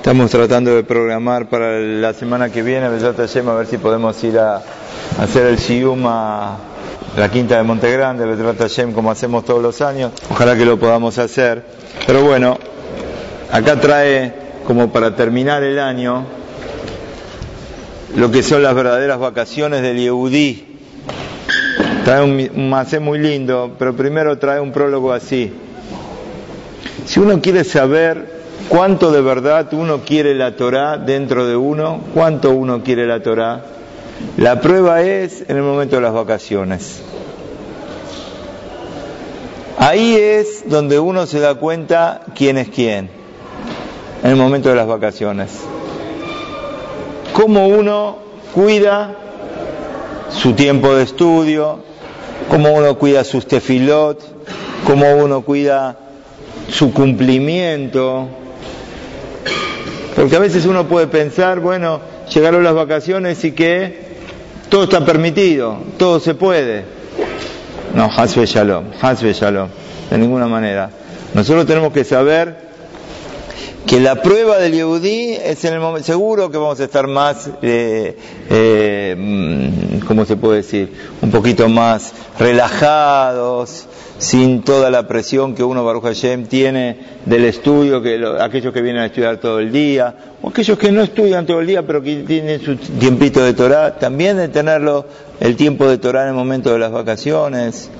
Estamos tratando de programar para la semana que viene, a ver si podemos ir a, hacer el Sium a la quinta de Montegrande, Hashem, como hacemos todos los años. Ojalá que lo podamos hacer. Pero bueno, acá trae como para terminar el año lo que son las verdaderas vacaciones del Yehudí. Trae un, un macé muy lindo, pero primero trae un prólogo así. Si uno quiere saber ¿Cuánto de verdad uno quiere la Torah dentro de uno? ¿Cuánto uno quiere la Torah? La prueba es en el momento de las vacaciones. Ahí es donde uno se da cuenta quién es quién, en el momento de las vacaciones. Cómo uno cuida su tiempo de estudio, cómo uno cuida sus tefilot, cómo uno cuida su cumplimiento, porque a veces uno puede pensar, bueno, llegaron las vacaciones y que todo está permitido, todo se puede. No, Hasbe Shalom, Hasbe Shalom, de ninguna manera. Nosotros tenemos que saber que la prueba del Yehudí es en el momento, seguro que vamos a estar más, eh, eh, mm, ¿cómo se puede decir? Un poquito más relajados, sin toda la presión que uno, Baruch Hashem, tiene del estudio, que aquellos que vienen a estudiar todo el día, o aquellos que no estudian todo el día, pero que tienen su tiempito de Torah, también de tenerlo el tiempo de Torah en el momento de las vacaciones.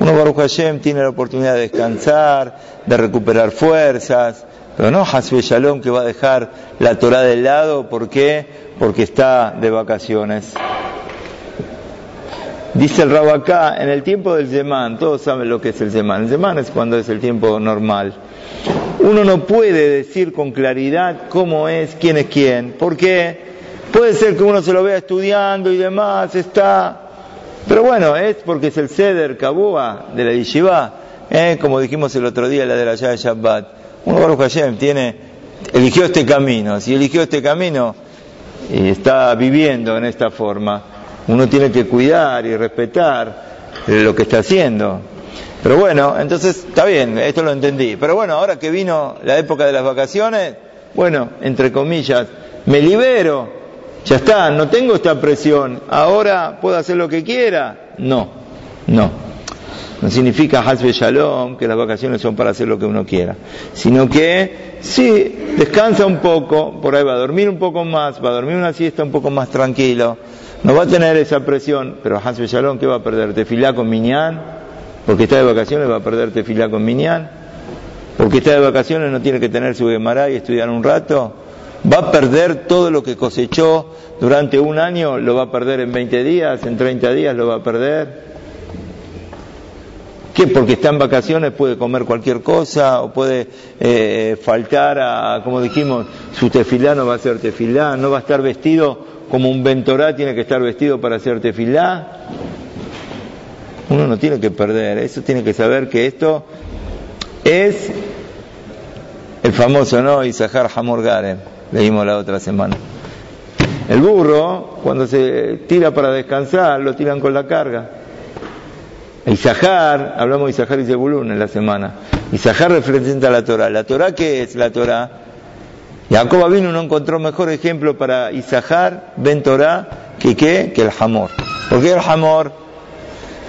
Uno, Baruch Hashem, tiene la oportunidad de descansar, de recuperar fuerzas, pero no Hasbe Shalom que va a dejar la Torah de lado, ¿por qué? Porque está de vacaciones. Dice el Rabo acá, en el tiempo del Zeman, todos saben lo que es el Zeman. El Zeman es cuando es el tiempo normal. Uno no puede decir con claridad cómo es, quién es quién. porque Puede ser que uno se lo vea estudiando y demás, está... Pero bueno, es porque es el Seder Kabua de la Yeshiva, ¿eh? como dijimos el otro día, la de la de Shabbat. Uno, Baruch Hashem, tiene, eligió este camino. Si eligió este camino y está viviendo en esta forma, uno tiene que cuidar y respetar lo que está haciendo. Pero bueno, entonces está bien, esto lo entendí. Pero bueno, ahora que vino la época de las vacaciones, bueno, entre comillas, me libero, ya está, no tengo esta presión, ahora puedo hacer lo que quiera. No, no. No significa Hasbe Shalom, que las vacaciones son para hacer lo que uno quiera, sino que sí, descansa un poco, por ahí va a dormir un poco más, va a dormir una siesta un poco más tranquilo, no va a tener esa presión, pero Hasbe Shalom, ¿qué va a perder? ¿Tefilá con Minyan? Porque está de vacaciones, va a perder tefilá con Minyan. Porque está de vacaciones, no tiene que tener su Gemara y estudiar un rato. Va a perder todo lo que cosechó durante un año, lo va a perder en 20 días, en 30 días lo va a perder. ¿Qué? Porque está en vacaciones, puede comer cualquier cosa o puede eh, faltar a, como dijimos, su tefilá no va a ser tefilá, no va a estar vestido como un ventorá tiene que estar vestido para hacer tefilá. Uno no tiene que perder, eso tiene que saber que esto es el famoso, ¿no? Isahar Hamor Garen, leímos la otra semana. El burro, cuando se tira para descansar, lo tiran con la carga. Isahar, hablamos de Isahar y Zebulun en la semana. Isahar representa la Torah. ¿La Torah qué es la Torah? Jacob vino no encontró mejor ejemplo para Isahar, Ben Torah, que qué? Que el Hamor. ¿Por qué el Hamor?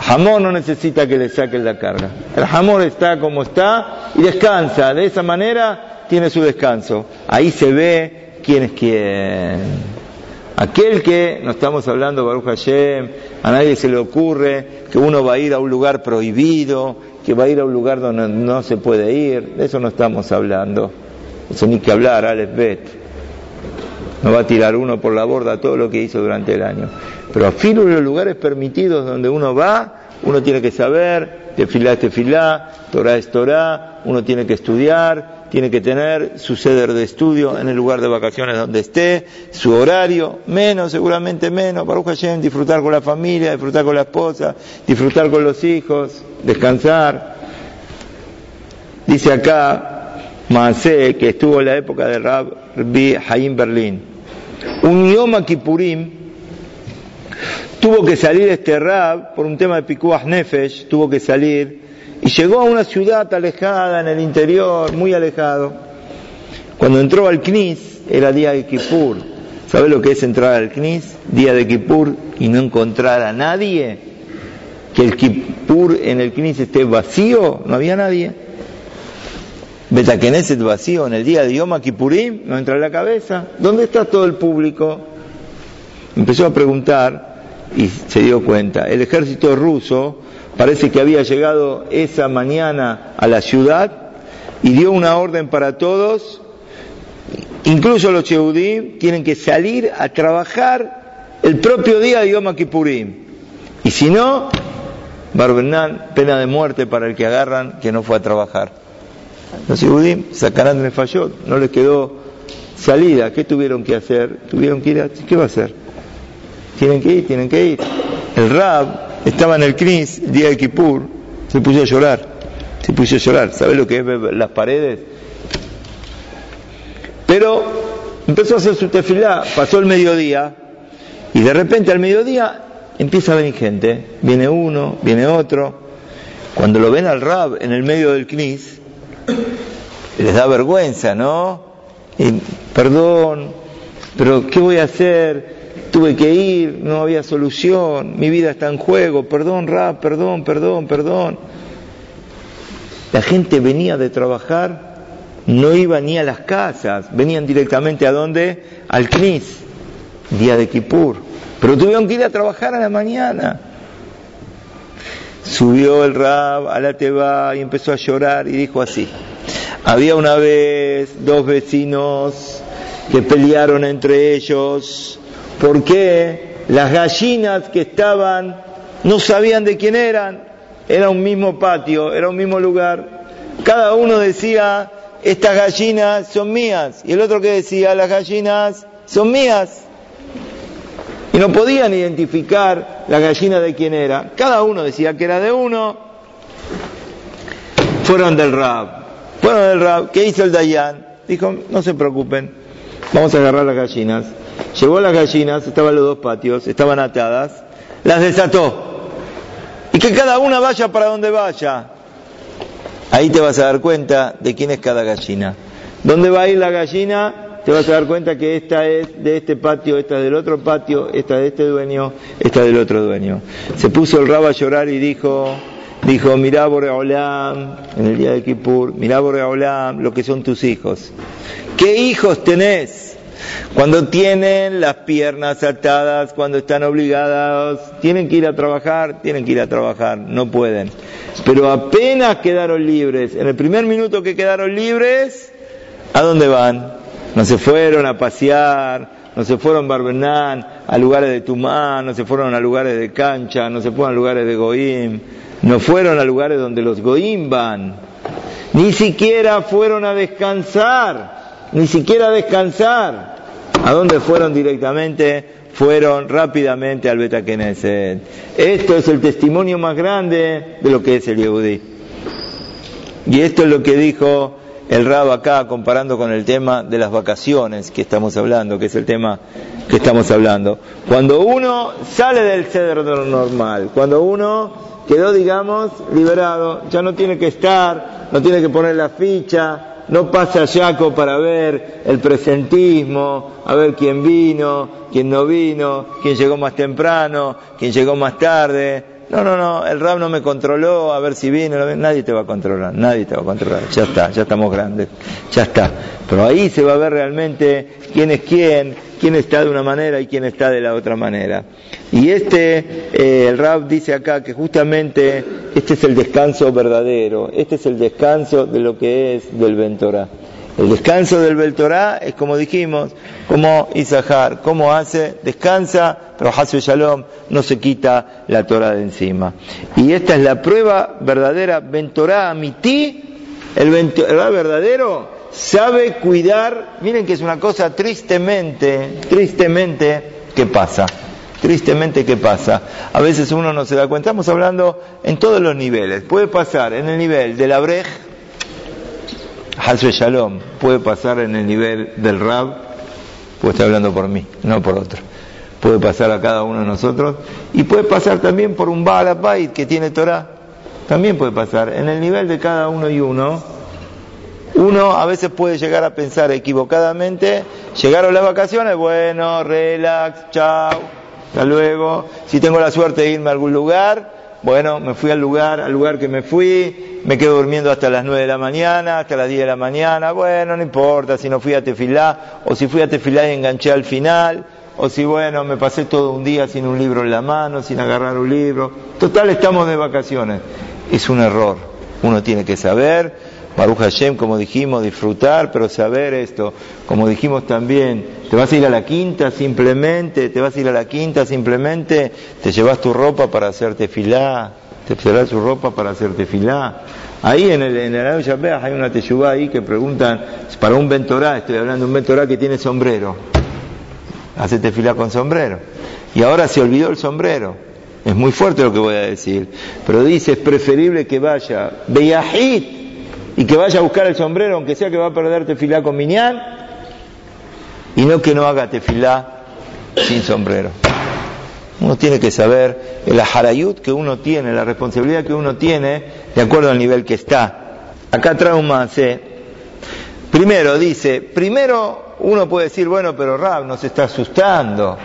Hamor no necesita que le saquen la carga. El Hamor está como está y descansa. De esa manera tiene su descanso. Ahí se ve quién es quién. Aquel que, no estamos hablando Baruch Hashem, a nadie se le ocurre que uno va a ir a un lugar prohibido, que va a ir a un lugar donde no se puede ir, de eso no estamos hablando. Eso ni que hablar, Alex Bet. No va a tirar uno por la borda todo lo que hizo durante el año. Pero a filo de los lugares permitidos donde uno va, uno tiene que saber, tefilá es tefilá, Torah es Torah, uno tiene que estudiar, tiene que tener su ceder de estudio en el lugar de vacaciones donde esté, su horario, menos, seguramente menos, Baruch Hashem, disfrutar con la familia, disfrutar con la esposa, disfrutar con los hijos, descansar. Dice acá, Maasé, que estuvo en la época de Rabbi Haim Berlín. Un Yom Kippurim tuvo que salir este Rab por un tema de Pikuach Nefesh, tuvo que salir y llegó a una ciudad alejada en el interior, muy alejado. Cuando entró al Knis era día de Kippur. ¿Sabe lo que es entrar al Knis? Día de Kippur y no encontrar a nadie. Que el Kippur en el Knis esté vacío, no había nadie. Betakeneset vacío en el día de Yom Kippurim, no entra en la cabeza. ¿Dónde está todo el público? Empezó a preguntar y se dio cuenta. El ejército ruso parece que había llegado esa mañana a la ciudad y dio una orden para todos, incluso los Yehudim tienen que salir a trabajar el propio día de Yom Kippurim. Y si no, Barbenán, pena de muerte para el que agarran que no fue a trabajar. Los Yehudim sacarán de Fayot, no les quedó salida. ¿Qué tuvieron que hacer? Tuvieron que ir. ¿Qué va a hacer? Tienen que ir, tienen que ir. El Rab estaba en el Knis, el día de Kippur, se puso a llorar, se puso a llorar, ¿sabes lo que es las paredes? Pero empezó a hacer su tefilá, pasó el mediodía, y de repente al mediodía empieza a venir gente, viene uno, viene otro, cuando lo ven al Rab en el medio del Knis, les da vergüenza, ¿no? Y, perdón, pero ¿qué voy a hacer? tuve que ir, no había solución, mi vida está en juego, perdón, Rap, perdón, perdón, perdón. La gente venía de trabajar, no iba ni a las casas, venían directamente a dónde? Al CNIS, día de Kippur. Pero tuvieron que ir a trabajar a la mañana. Subió el Rab a la Teba y empezó a llorar y dijo así. Había una vez dos vecinos que pelearon entre ellos ¿Por qué las gallinas que estaban no sabían de quién eran? Era un mismo patio, era un mismo lugar. Cada uno decía, estas gallinas son mías. Y el otro que decía, las gallinas son mías. Y no podían identificar la gallina de quién era. Cada uno decía que era de uno. Fueron del Rab. Fueron del Rab. ¿Qué hizo el Dayan? Dijo, no se preocupen, vamos a agarrar las gallinas Llevó las gallinas, estaban los dos patios, estaban atadas, las desató. Y que cada una vaya para donde vaya. Ahí te vas a dar cuenta de quién es cada gallina. ¿Dónde va a ir la gallina? Te vas a dar cuenta que esta es de este patio, esta es del otro patio, esta es de este dueño, esta es del otro dueño. Se puso el rabo a llorar y dijo, dijo, mirá Boreolam, en el día de Kippur, mirá Boreolam, lo que son tus hijos. ¿Qué hijos tenés? Cuando tienen las piernas atadas, cuando están obligados, tienen que ir a trabajar, tienen que ir a trabajar, no pueden. Pero apenas quedaron libres, en el primer minuto que quedaron libres, ¿a dónde van? No se fueron a pasear, no se fueron Barbenán, a lugares de Tumán, no se fueron a lugares de cancha, no se fueron a lugares de Goim, no fueron a lugares donde los Goim van, ni siquiera fueron a descansar, ni siquiera a descansar. ¿A dónde fueron directamente? Fueron rápidamente al Betakeneset. Esto es el testimonio más grande de lo que es el Yehudí. Y esto es lo que dijo el Rab acá comparando con el tema de las vacaciones que estamos hablando, que es el tema que estamos hablando. Cuando uno sale del cedro normal, cuando uno quedó, digamos, liberado, ya no tiene que estar, no tiene que poner la ficha, no pasa Jaco para ver el presentismo, a ver quién vino, quién no vino, quién llegó más temprano, quién llegó más tarde. No, no, no, el rap no me controló, a ver si vino, nadie te va a controlar, nadie te va a controlar, ya está, ya estamos grandes, ya está. Pero ahí se va a ver realmente quién es quién, quién está de una manera y quién está de la otra manera. Y este, eh, el Rab dice acá que justamente este es el descanso verdadero, este es el descanso de lo que es del Ventorá. El descanso del Beltorá es como dijimos, como Isahar, como hace, descansa, pero Hasu Shalom no se quita la Torah de encima. Y esta es la prueba verdadera, Ventorá Amití, el Ventorá verdadero sabe cuidar, miren que es una cosa tristemente, tristemente, ¿qué pasa? Tristemente, ¿qué pasa? A veces uno no se da cuenta, estamos hablando en todos los niveles, puede pasar en el nivel de la Hasbe Shalom puede pasar en el nivel del Rab, pues estoy hablando por mí, no por otro. Puede pasar a cada uno de nosotros y puede pasar también por un Baal que tiene Torah. También puede pasar en el nivel de cada uno y uno. uno a veces puede llegar a pensar equivocadamente, llegaron las vacaciones, bueno, relax, chao, hasta luego. Si tengo la suerte de irme a algún lugar, bueno, me fui al lugar, al lugar que me fui, me quedo durmiendo hasta las 9 de la mañana, hasta las 10 de la mañana, bueno, no importa si no fui a Tefilá, o si fui a Tefilá y enganché al final, o si bueno, me pasé todo un día sin un libro en la mano, sin agarrar un libro. Total, estamos de vacaciones. Es un error. Uno tiene que saber, Baruch Hashem, como dijimos, disfrutar, pero saber esto, como dijimos también, te vas a ir a la quinta simplemente, te vas a ir a la quinta simplemente, te llevas tu ropa para hacerte filá, te llevas tu ropa para hacerte filá. Ahí en el, en el hay una teyubá ahí que preguntan, para un ventorá, estoy hablando de un ventorá que tiene sombrero hacete fila con sombrero. Y ahora se olvidó el sombrero. Es muy fuerte lo que voy a decir. Pero dice, es preferible que vaya Beyahit y que vaya a buscar el sombrero, aunque sea que va a perder tefilá con miñán, y no que no haga tefilá sin sombrero. Uno tiene que saber el aharayut que uno tiene, la responsabilidad que uno tiene, de acuerdo al nivel que está. Acá trae un más. Primero dice, primero uno puede decir, bueno, pero Rab nos está asustando,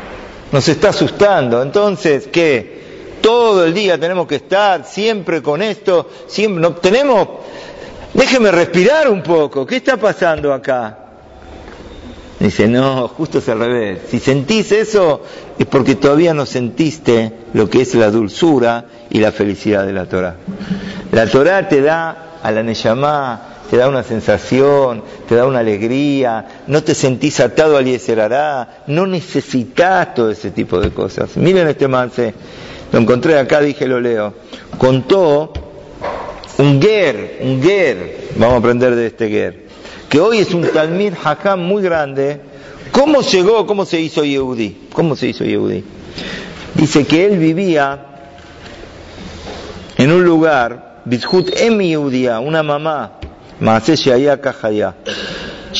nos está asustando. Entonces, ¿qué? Todo el día tenemos que estar siempre con esto, siempre no tenemos Déjeme respirar un poco, ¿qué está pasando acá? Dice, no, justo es al revés. Si sentís eso es porque todavía no sentiste lo que es la dulzura y la felicidad de la Torah. La Torah te da a la Neyamá te da una sensación, te da una alegría, no te sentís atado al Yeserará, no necesitas todo ese tipo de cosas. Miren este manse, lo encontré acá, dije, lo leo. Contó un ger, un ger, vamos a aprender de este ger, que hoy es un talmid hakam muy grande. ¿Cómo llegó, cómo se hizo Yehudi? ¿Cómo se hizo Yehudi? Dice que él vivía en un lugar, Bizhut Emi Yehudia, una mamá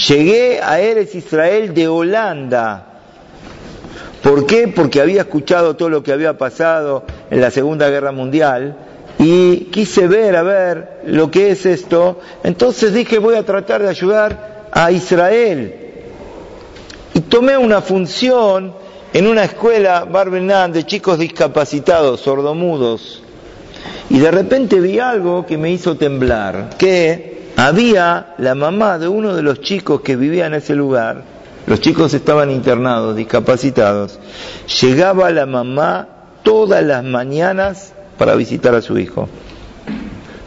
Llegué a Eres Israel de Holanda. ¿Por qué? Porque había escuchado todo lo que había pasado en la Segunda Guerra Mundial y quise ver, a ver lo que es esto. Entonces dije, voy a tratar de ayudar a Israel. Y tomé una función en una escuela Barbenán de chicos discapacitados, sordomudos. Y de repente vi algo que me hizo temblar, que había la mamá de uno de los chicos que vivía en ese lugar, los chicos estaban internados, discapacitados, llegaba la mamá todas las mañanas para visitar a su hijo.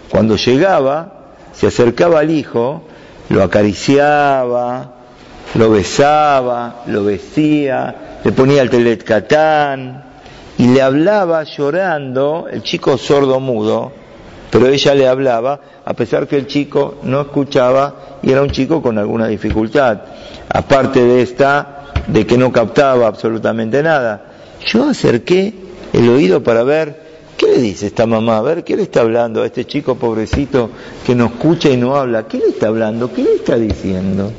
Cuando llegaba, se acercaba al hijo, lo acariciaba, lo besaba, lo vestía, le ponía el teletcatán y le hablaba llorando, el chico sordo mudo, pero ella le hablaba a pesar que el chico no escuchaba y era un chico con alguna dificultad. Aparte de esta, de que no captaba absolutamente nada. Yo acerqué el oído para ver qué le dice esta mamá, a ver qué le está hablando a este chico pobrecito que no escucha y no habla. ¿Qué le está hablando? ¿Qué le está diciendo?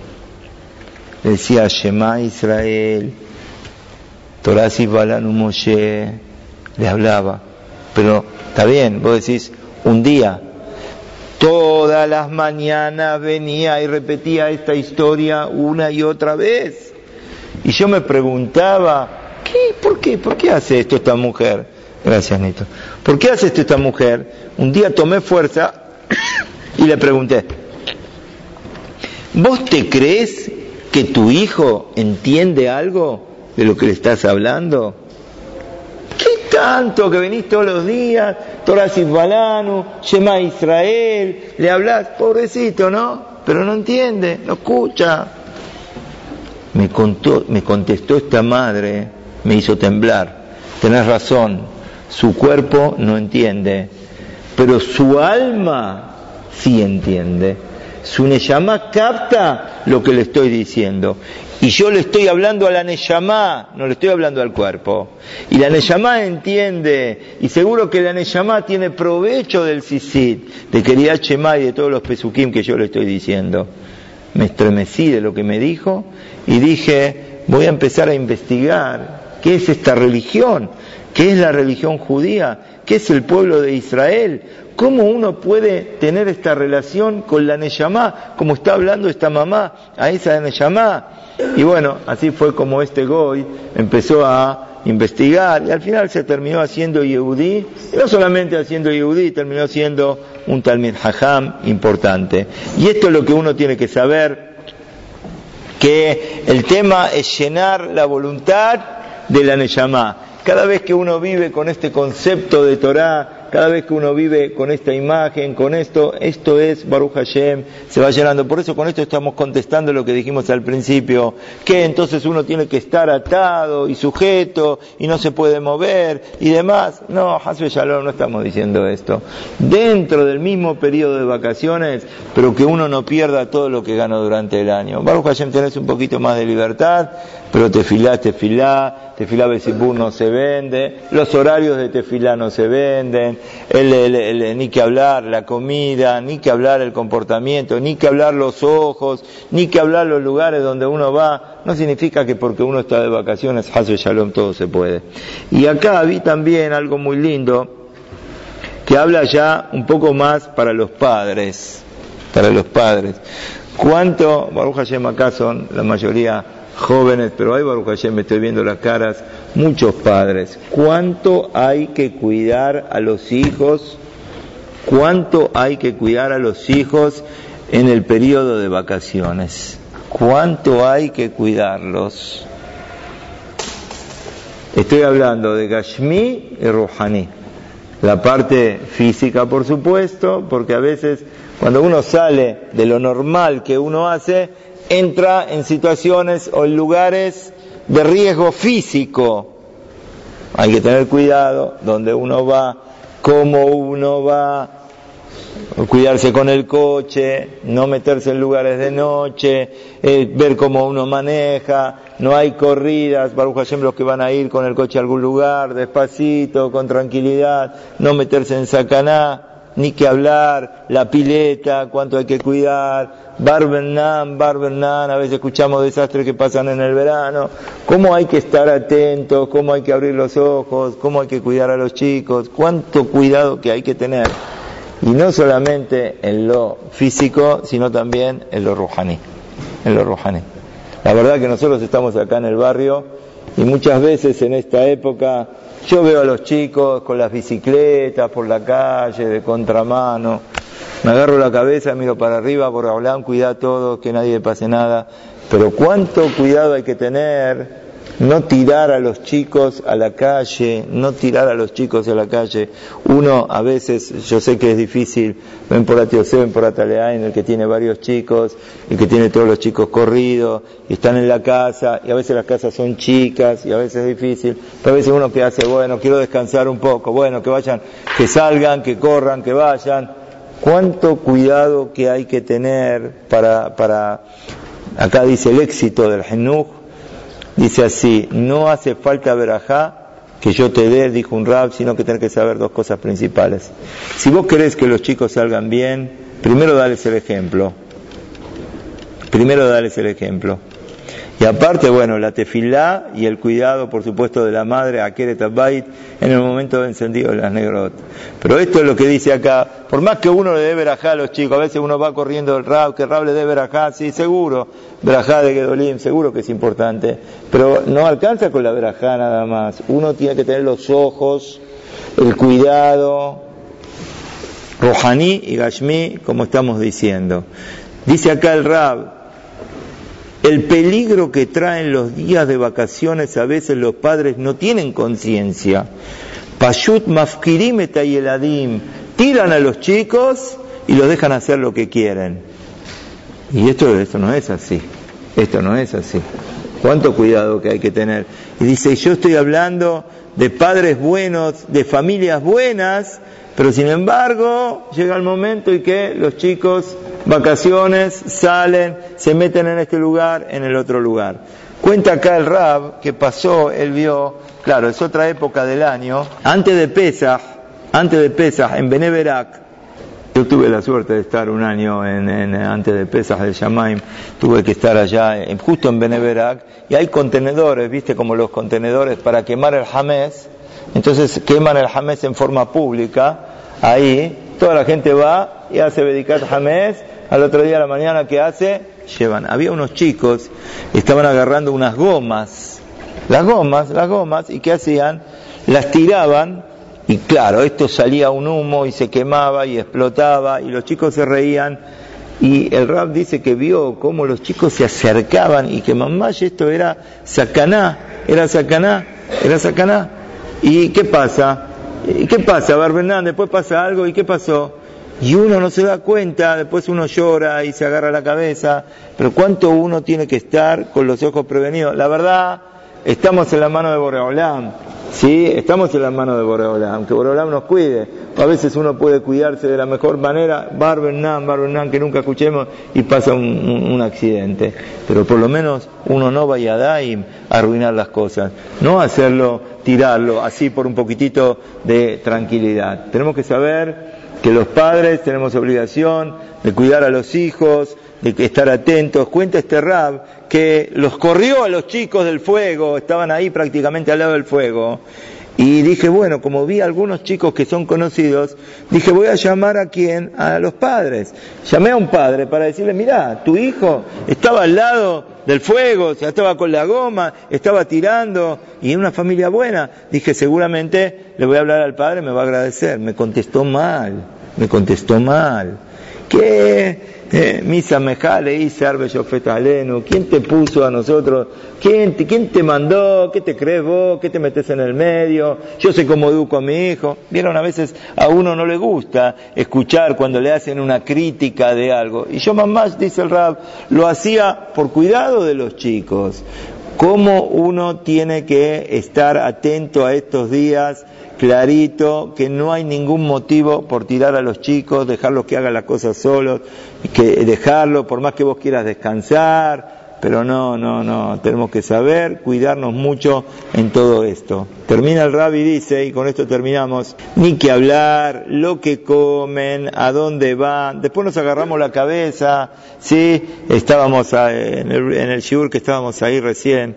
Le decía Shema Israel, Torasi Balanu Moshe, le hablaba. Pero está bien, vos decís, un día Todas las mañanas venía y repetía esta historia una y otra vez. Y yo me preguntaba, ¿qué? ¿Por qué? ¿Por qué hace esto esta mujer? Gracias, Nito. ¿Por qué hace esto esta mujer? Un día tomé fuerza y le pregunté, ¿vos te crees que tu hijo entiende algo de lo que le estás hablando? ¿Qué tanto que venís todos los días, Torah Balanu, Shema Israel, le hablas, pobrecito, ¿no? Pero no entiende, no escucha. Me, contó, me contestó esta madre, me hizo temblar. Tenés razón, su cuerpo no entiende, pero su alma sí entiende. Su Neyamá capta lo que le estoy diciendo. Y yo le estoy hablando a la Neyamá, no le estoy hablando al cuerpo. Y la Neyamá entiende, y seguro que la Neyamá tiene provecho del Sisit, de Querida Chema y de todos los Pesukim que yo le estoy diciendo. Me estremecí de lo que me dijo y dije, voy a empezar a investigar qué es esta religión, ¿Qué es la religión judía? ¿Qué es el pueblo de Israel? ¿Cómo uno puede tener esta relación con la Neyamá, como está hablando esta mamá a esa Neyamá? Y bueno, así fue como este Goy empezó a investigar y al final se terminó haciendo Yehudí, y no solamente haciendo Yehudí, terminó siendo un Talmud Hajam importante. Y esto es lo que uno tiene que saber, que el tema es llenar la voluntad de la Neyamá. Cada vez que uno vive con este concepto de Torah, cada vez que uno vive con esta imagen, con esto, esto es Baruch Hashem, se va llenando. Por eso con esto estamos contestando lo que dijimos al principio, que entonces uno tiene que estar atado y sujeto y no se puede mover y demás. No, Hasbe Shalom, no estamos diciendo esto. Dentro del mismo periodo de vacaciones, pero que uno no pierda todo lo que gana durante el año. Baruch Hashem tenés un poquito más de libertad, pero tefilá, tefilá, tefilá Besibur no se vende, los horarios de tefilá no se venden, ni que hablar la comida, ni que hablar el comportamiento, ni que hablar los ojos, ni que hablar los lugares donde uno va, no significa que porque uno está de vacaciones, Hazel Shalom, todo se puede. Y acá vi también algo muy lindo, que habla ya un poco más para los padres, para los padres. ¿Cuánto, Baruch Hashem acá son la mayoría jóvenes, pero hay Baruch Hashem, me estoy viendo las caras, muchos padres. ¿Cuánto hay que cuidar a los hijos? ¿Cuánto hay que cuidar a los hijos en el periodo de vacaciones? ¿Cuánto hay que cuidarlos? Estoy hablando de Gashmi y Rouhani. La parte física, por supuesto, porque a veces cuando uno sale de lo normal que uno hace, entra en situaciones o en lugares de riesgo físico. Hay que tener cuidado donde uno va, cómo uno va, cuidarse con el coche, no meterse en lugares de noche, eh, ver cómo uno maneja, no hay corridas, Baruch Hashem los que van a ir con el coche a algún lugar, despacito, con tranquilidad, no meterse en sacaná, ni que hablar, la pileta, cuánto hay que cuidar, Barbernan, Barbernan, a veces escuchamos desastres que pasan en el verano, cómo hay que estar atentos, cómo hay que abrir los ojos, cómo hay que cuidar a los chicos, cuánto cuidado que hay que tener. Y no solamente en lo físico, sino también en lo rujaní, en lo rujaní. La verdad que nosotros estamos acá en el barrio y muchas veces en esta época yo veo a los chicos con las bicicletas por la calle, de contramano. Me agarro la cabeza, miro para arriba, por hablar, cuida todo, que nadie le pase nada. Pero cuánto cuidado hay que tener no tirar a los chicos a la calle, no tirar a los chicos a la calle. Uno a veces, yo sé que es difícil, ven por Atiosé, ven por en el que tiene varios chicos, el que tiene todos los chicos corridos, y están en la casa, y a veces las casas son chicas, y a veces es difícil, pero a veces uno que hace, bueno, quiero descansar un poco, bueno, que vayan, que salgan, que corran, que vayan. Cuánto cuidado que hay que tener para, para acá dice el éxito del Genuj, Dice así, no hace falta verajá que yo te dé, dijo un rab, sino que tenés que saber dos cosas principales. Si vos querés que los chicos salgan bien, primero dales el ejemplo. Primero dales el ejemplo. Y aparte, bueno, la tefilá y el cuidado, por supuesto, de la madre, Akeret Abayit, en el momento de encendido de las negrot. Pero esto es lo que dice acá, por más que uno le dé verajá a los chicos, a veces uno va corriendo el rab, que el rab le dé verajá, sí, seguro, verajá de Gedolim, seguro que es importante, pero no alcanza con la verajá nada más. Uno tiene que tener los ojos, el cuidado, Rohaní y Gashmi, como estamos diciendo. Dice acá el rab, el peligro que traen los días de vacaciones a veces los padres no tienen conciencia. Pashut mafkirim y tiran a los chicos y los dejan hacer lo que quieren. Y esto, esto no es así, esto no es así. Cuánto cuidado que hay que tener. Y dice, yo estoy hablando de padres buenos, de familias buenas, pero sin embargo llega el momento y que los chicos vacaciones, salen, se meten en este lugar, en el otro lugar. Cuenta acá el Rab que pasó, él vio, claro, es otra época del año, antes de Pesach, antes de Pesach, en Beneverac, yo tuve la suerte de estar un año en, antes de Pesach del Shamaim, tuve que estar allá justo en Beneverac, y hay contenedores, viste como los contenedores para quemar el jamés, entonces queman el jamés en forma pública, ahí toda la gente va y hace Bedikat jamés, al otro día de la mañana, ¿qué hace? Llevan. Había unos chicos, estaban agarrando unas gomas, las gomas, las gomas, y ¿qué hacían? Las tiraban, y claro, esto salía un humo y se quemaba y explotaba, y los chicos se reían, y el rap dice que vio cómo los chicos se acercaban y que mamá esto era sacaná, era sacaná, era sacaná. ¿Y qué pasa? ¿Y qué pasa, Barbernán? Después pasa algo, ¿y qué pasó? Y uno no se da cuenta, después uno llora y se agarra la cabeza, pero ¿cuánto uno tiene que estar con los ojos prevenidos? La verdad, estamos en la mano de Boreolam, ¿sí? Estamos en la mano de Boreolam, que Boreolam nos cuide. A veces uno puede cuidarse de la mejor manera, Barbenán, Barbenán, que nunca escuchemos, y pasa un, accidente. Pero por lo menos uno no vaya a Daim a arruinar las cosas, no hacerlo, tirarlo, así por un poquitito de tranquilidad. Tenemos que saber que los padres tenemos obligación de cuidar a los hijos, de estar atentos. Cuenta este rab que los corrió a los chicos del fuego, estaban ahí prácticamente al lado del fuego, y dije, bueno, como vi algunos chicos que son conocidos, dije, voy a llamar a quién? A los padres. Llamé a un padre para decirle, mira, tu hijo estaba al lado del fuego, ya estaba con la goma, estaba tirando, y en una familia buena. Dije, seguramente le voy a hablar al padre, me va a agradecer. Me contestó mal, me contestó mal. ¿Qué? Eh, misa mejale y serve aleno. ¿Quién te puso a nosotros? ¿Quién te, ¿Quién te mandó? ¿Qué te crees vos? ¿Qué te metes en el medio? Yo sé cómo educo a mi hijo. Vieron, a veces a uno no le gusta escuchar cuando le hacen una crítica de algo. Y yo mamás, dice el rab, lo hacía por cuidado de los chicos. ¿Cómo uno tiene que estar atento a estos días? clarito que no hay ningún motivo por tirar a los chicos, dejarlos que hagan las cosas solos, que dejarlo por más que vos quieras descansar, pero no, no, no, tenemos que saber cuidarnos mucho en todo esto. Termina el rabbi dice, y con esto terminamos, ni que hablar, lo que comen, a dónde van, después nos agarramos la cabeza, sí, estábamos en el, en el shiur que estábamos ahí recién,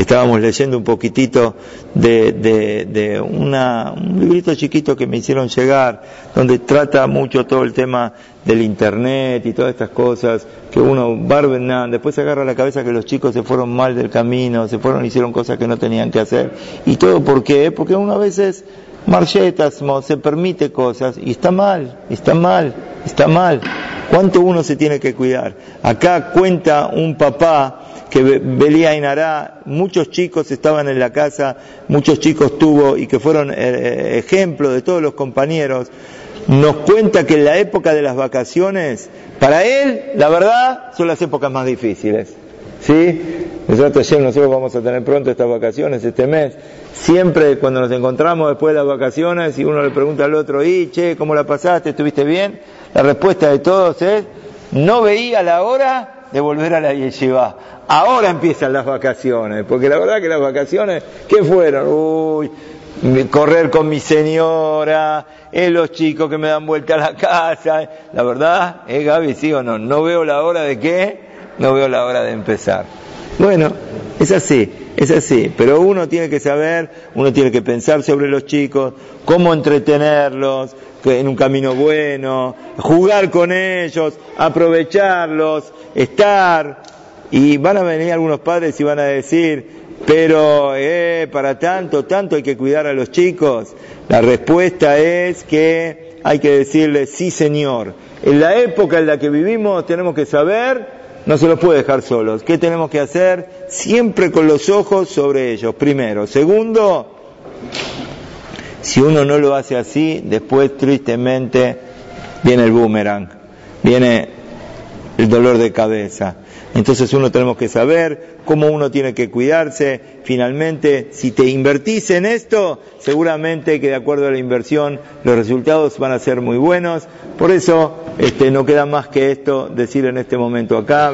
estábamos leyendo un poquitito de, de, una, un librito chiquito que me hicieron llegar, donde trata mucho todo el tema del internet y todas estas cosas, que uno, Barbenan, después se agarra la cabeza que los chicos se fueron mal del camino, se fueron, hicieron cosas que no tenían que hacer, y todo por qué, porque uno a veces marchetasmo, se permite cosas, y está mal, está mal, está mal. ¿Cuánto uno se tiene que cuidar? Acá cuenta un papá que Belía Inará, muchos chicos estaban en la casa, muchos chicos tuvo y que fueron eh, eh, ejemplo de todos los compañeros, nos cuenta que en la época de las vacaciones, para él, la verdad, son las épocas más difíciles. ¿Sí? Nosotros nosotros vamos a tener pronto estas vacaciones, este mes. Siempre cuando nos encontramos después de las vacaciones y uno le pregunta al otro, y che, ¿cómo la pasaste? ¿Estuviste bien? La respuesta de todos es, no veía la hora de volver a la yeshiva. Ahora empiezan las vacaciones, porque la verdad que las vacaciones, ¿qué fueron? Uy, correr con mi señora, eh, los chicos que me dan vuelta a la casa. La verdad, eh, Gaby, sí o no, no veo la hora de qué, no veo la hora de empezar. Bueno, es así, es así, pero uno tiene que saber, uno tiene que pensar sobre los chicos, cómo entretenerlos en un camino bueno, jugar con ellos, aprovecharlos, estar, y van a venir algunos padres y van a decir, pero eh, para tanto, tanto hay que cuidar a los chicos. La respuesta es que hay que decirle, sí señor, en la época en la que vivimos tenemos que saber, no se los puede dejar solos. ¿Qué tenemos que hacer? Siempre con los ojos sobre ellos, primero. Segundo, si uno no lo hace así, después tristemente viene el boomerang, viene el dolor de cabeza. Entonces uno tenemos que saber cómo uno tiene que cuidarse. Finalmente, si te invertís en esto, seguramente que de acuerdo a la inversión los resultados van a ser muy buenos. Por eso este, no queda más que esto decir en este momento acá,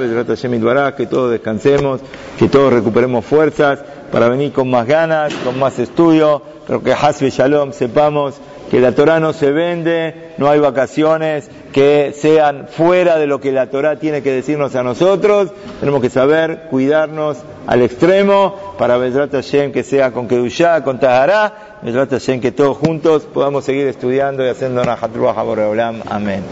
que todos descansemos, que todos recuperemos fuerzas para venir con más ganas, con más estudio, pero que Hasbe Shalom sepamos que la Torah no se vende, no hay vacaciones que sean fuera de lo que la Torah tiene que decirnos a nosotros. Tenemos que saber cuidarnos al extremo para Bedrat Hashem que sea con Kedushá, con Tahará, Bedrat Hashem que todos juntos podamos seguir estudiando y haciendo una Boreolam. Amén.